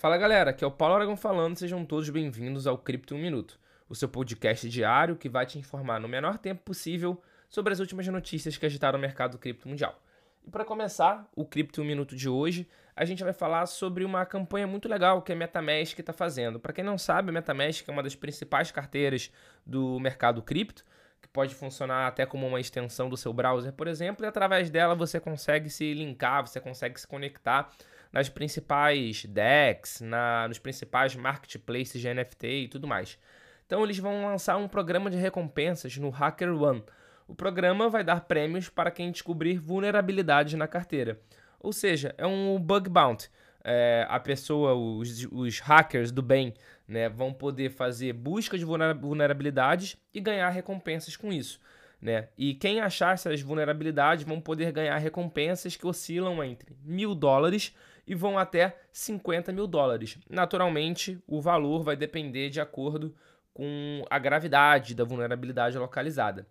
Fala galera, aqui é o Paulo Aragão falando, sejam todos bem-vindos ao Cripto 1 Minuto, o seu podcast diário que vai te informar no menor tempo possível sobre as últimas notícias que agitaram o mercado cripto mundial. E para começar o Cripto 1 Minuto de hoje, a gente vai falar sobre uma campanha muito legal que a MetaMask está fazendo. Para quem não sabe, a MetaMask é uma das principais carteiras do mercado cripto, que pode funcionar até como uma extensão do seu browser, por exemplo, e através dela você consegue se linkar, você consegue se conectar nas principais DEX, na, nos principais marketplaces de NFT e tudo mais. Então eles vão lançar um programa de recompensas no Hacker One. O programa vai dar prêmios para quem descobrir vulnerabilidades na carteira. Ou seja, é um bug bounty. É, a pessoa, os, os hackers do bem, né, vão poder fazer busca de vulnerabilidades e ganhar recompensas com isso. Né? E quem achar essas vulnerabilidades vão poder ganhar recompensas que oscilam entre mil dólares e vão até 50 mil dólares. Naturalmente, o valor vai depender de acordo com a gravidade da vulnerabilidade localizada.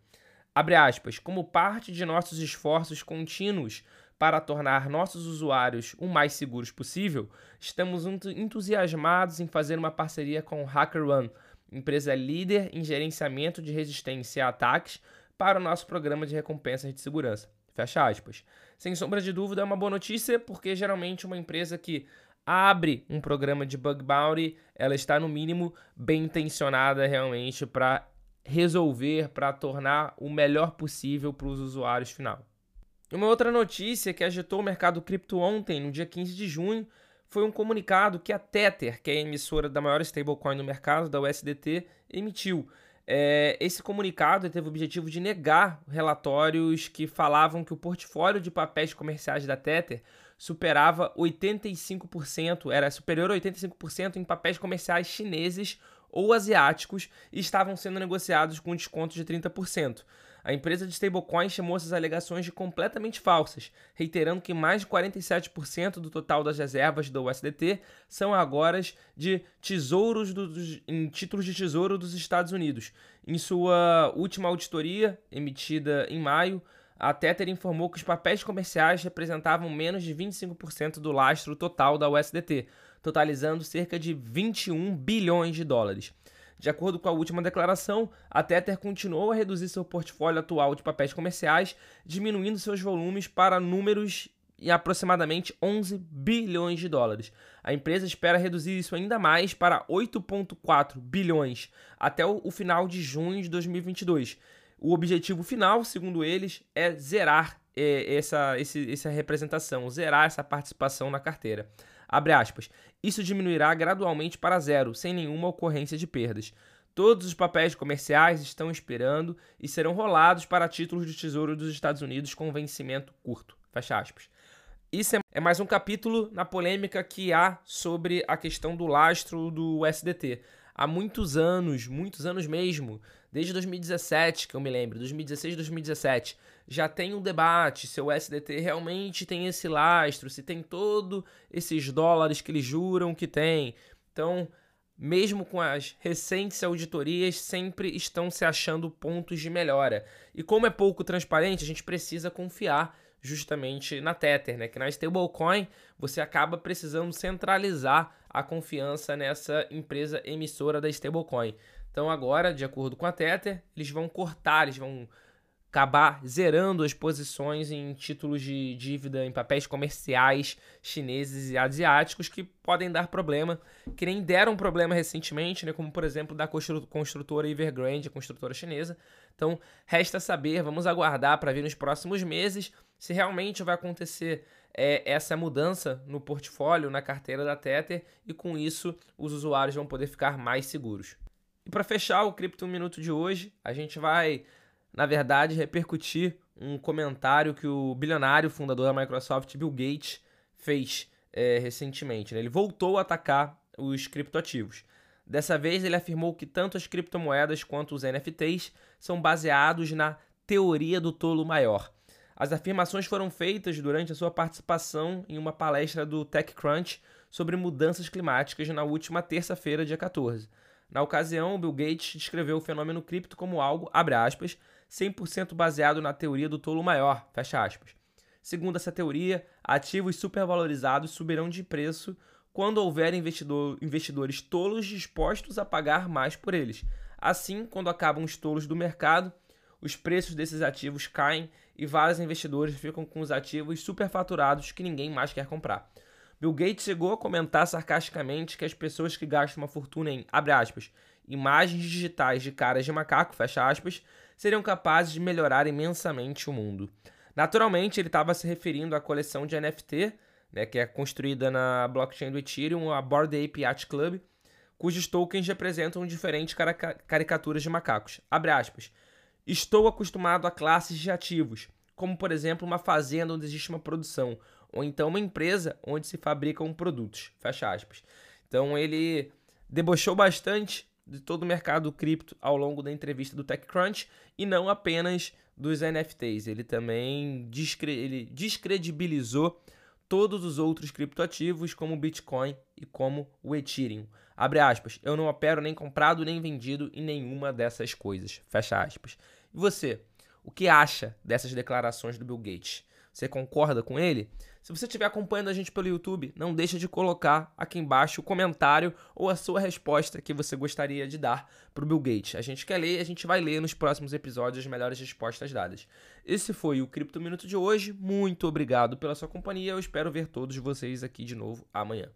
Abre aspas, como parte de nossos esforços contínuos para tornar nossos usuários o mais seguros possível, estamos entusiasmados em fazer uma parceria com HackerOne, empresa líder em gerenciamento de resistência a ataques, para o nosso programa de recompensas de segurança. Fecha aspas. Sem sombra de dúvida, é uma boa notícia, porque geralmente uma empresa que abre um programa de bug bounty, ela está no mínimo bem intencionada realmente para resolver, para tornar o melhor possível para os usuários final. Uma outra notícia que agitou o mercado cripto ontem, no dia 15 de junho, foi um comunicado que a Tether, que é a emissora da maior stablecoin do mercado, da USDT, emitiu. É, esse comunicado teve o objetivo de negar relatórios que falavam que o portfólio de papéis comerciais da Tether superava 85%, era superior a 85% em papéis comerciais chineses ou asiáticos e estavam sendo negociados com desconto de 30%. A empresa de stablecoin chamou essas alegações de completamente falsas, reiterando que mais de 47% do total das reservas do USDT são agora de tesouros do, dos, em títulos de tesouro dos Estados Unidos. Em sua última auditoria, emitida em maio, a Tether informou que os papéis comerciais representavam menos de 25% do lastro total da USDT, totalizando cerca de 21 bilhões de dólares. De acordo com a última declaração, a Tether continuou a reduzir seu portfólio atual de papéis comerciais, diminuindo seus volumes para números em aproximadamente 11 bilhões de dólares. A empresa espera reduzir isso ainda mais para 8,4 bilhões até o final de junho de 2022. O objetivo final, segundo eles, é zerar é, essa, essa representação, zerar essa participação na carteira. Abre aspas. Isso diminuirá gradualmente para zero, sem nenhuma ocorrência de perdas. Todos os papéis comerciais estão esperando e serão rolados para títulos de tesouro dos Estados Unidos com vencimento curto. Fecha aspas. Isso é, é mais um capítulo na polêmica que há sobre a questão do lastro do SDT. Há muitos anos, muitos anos mesmo, desde 2017, que eu me lembro, 2016, 2017, já tem um debate se o SDT realmente tem esse lastro, se tem todo esses dólares que eles juram que tem. Então, mesmo com as recentes auditorias, sempre estão se achando pontos de melhora. E como é pouco transparente, a gente precisa confiar justamente na Tether, né? Que na stablecoin você acaba precisando centralizar a confiança nessa empresa emissora da stablecoin. Então agora, de acordo com a Tether, eles vão cortar, eles vão acabar zerando as posições em títulos de dívida em papéis comerciais chineses e asiáticos que podem dar problema, que nem deram problema recentemente, né, como por exemplo da construtora Evergrande, a construtora chinesa. Então, resta saber, vamos aguardar para ver nos próximos meses se realmente vai acontecer é, essa mudança no portfólio, na carteira da Tether, e com isso os usuários vão poder ficar mais seguros. E para fechar o Cripto Minuto de hoje, a gente vai na verdade, repercutir um comentário que o bilionário fundador da Microsoft, Bill Gates, fez é, recentemente. Né? Ele voltou a atacar os criptoativos. Dessa vez, ele afirmou que tanto as criptomoedas quanto os NFTs são baseados na teoria do tolo maior. As afirmações foram feitas durante a sua participação em uma palestra do TechCrunch sobre mudanças climáticas na última terça-feira, dia 14. Na ocasião, Bill Gates descreveu o fenômeno cripto como algo, abre aspas, 100% baseado na teoria do tolo maior, fecha aspas. Segundo essa teoria, ativos supervalorizados subirão de preço quando houver investidor, investidores tolos dispostos a pagar mais por eles. Assim, quando acabam os tolos do mercado, os preços desses ativos caem e vários investidores ficam com os ativos superfaturados que ninguém mais quer comprar. Bill Gates chegou a comentar sarcasticamente que as pessoas que gastam uma fortuna em, abre aspas, imagens digitais de caras de macaco, fecha aspas, seriam capazes de melhorar imensamente o mundo. Naturalmente, ele estava se referindo à coleção de NFT, né, que é construída na blockchain do Ethereum, a Bored Ape Yacht Club, cujos tokens representam diferentes caricaturas de macacos. Abre aspas. Estou acostumado a classes de ativos, como por exemplo uma fazenda onde existe uma produção, ou então uma empresa onde se fabricam produtos. Fecha aspas. Então ele debochou bastante de todo o mercado cripto ao longo da entrevista do TechCrunch e não apenas dos NFTs. Ele também descre ele descredibilizou todos os outros criptoativos, como o Bitcoin e como o Ethereum. Abre aspas, eu não opero nem comprado nem vendido em nenhuma dessas coisas. Fecha aspas. E você, o que acha dessas declarações do Bill Gates? Você concorda com ele? Se você estiver acompanhando a gente pelo YouTube, não deixa de colocar aqui embaixo o comentário ou a sua resposta que você gostaria de dar para o Bill Gates. A gente quer ler, a gente vai ler nos próximos episódios as melhores respostas dadas. Esse foi o Cripto Minuto de hoje. Muito obrigado pela sua companhia. Eu espero ver todos vocês aqui de novo amanhã.